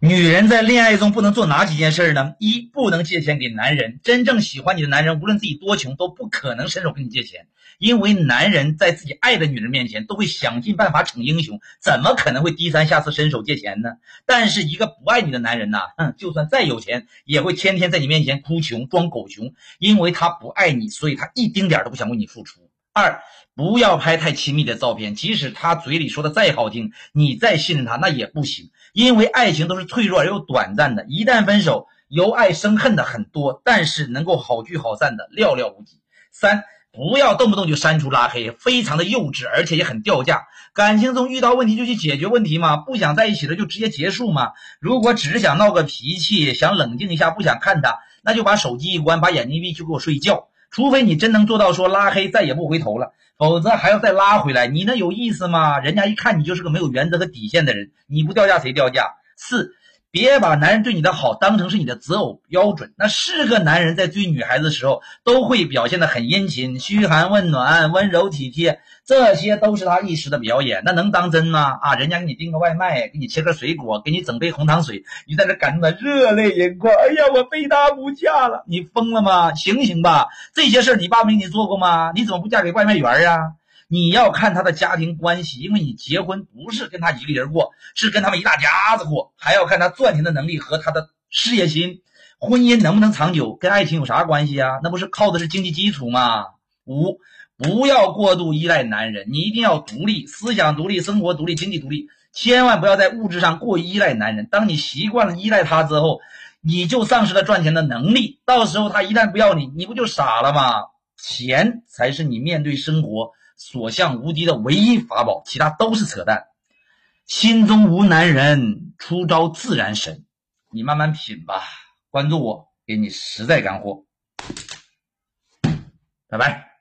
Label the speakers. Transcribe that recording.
Speaker 1: 女人在恋爱中不能做哪几件事呢？一，不能借钱给男人。真正喜欢你的男人，无论自己多穷，都不可能伸手跟你借钱，因为男人在自己爱的女人面前，都会想尽办法逞英雄，怎么可能会低三下四伸手借钱呢？但是一个不爱你的男人呐，哼，就算再有钱，也会天天在你面前哭穷，装狗熊，因为他不爱你，所以他一丁点都不想为你付出。二，不要拍太亲密的照片，即使他嘴里说的再好听，你再信任他，那也不行。因为爱情都是脆弱而又短暂的，一旦分手，由爱生恨的很多，但是能够好聚好散的寥寥无几。三，不要动不动就删除拉黑，非常的幼稚，而且也很掉价。感情中遇到问题就去解决问题嘛，不想在一起了就直接结束嘛。如果只是想闹个脾气，想冷静一下，不想看他，那就把手机一关，把眼睛闭，去给我睡觉。除非你真能做到说拉黑再也不回头了，否则还要再拉回来，你那有意思吗？人家一看你就是个没有原则和底线的人，你不掉价谁掉价？四。别把男人对你的好当成是你的择偶标准。那是个男人在追女孩子的时候，都会表现的很殷勤、嘘寒问暖、温柔体贴，这些都是他一时的表演。那能当真吗？啊，人家给你订个外卖，给你切个水果，给你整杯红糖水，你在这感动的热泪盈眶。哎呀，我非他不嫁了！你疯了吗？醒醒吧！这些事儿你爸没给你做过吗？你怎么不嫁给外卖员呀？你要看他的家庭关系，因为你结婚不是跟他一个人过，是跟他们一大家子过，还要看他赚钱的能力和他的事业心。婚姻能不能长久，跟爱情有啥关系啊？那不是靠的是经济基础吗？五，不要过度依赖男人，你一定要独立，思想独立，生活独立，经济独立，千万不要在物质上过于依赖男人。当你习惯了依赖他之后，你就丧失了赚钱的能力，到时候他一旦不要你，你不就傻了吗？钱才是你面对生活。所向无敌的唯一法宝，其他都是扯淡。心中无男人，出招自然神。你慢慢品吧，关注我，给你实在干货。拜拜。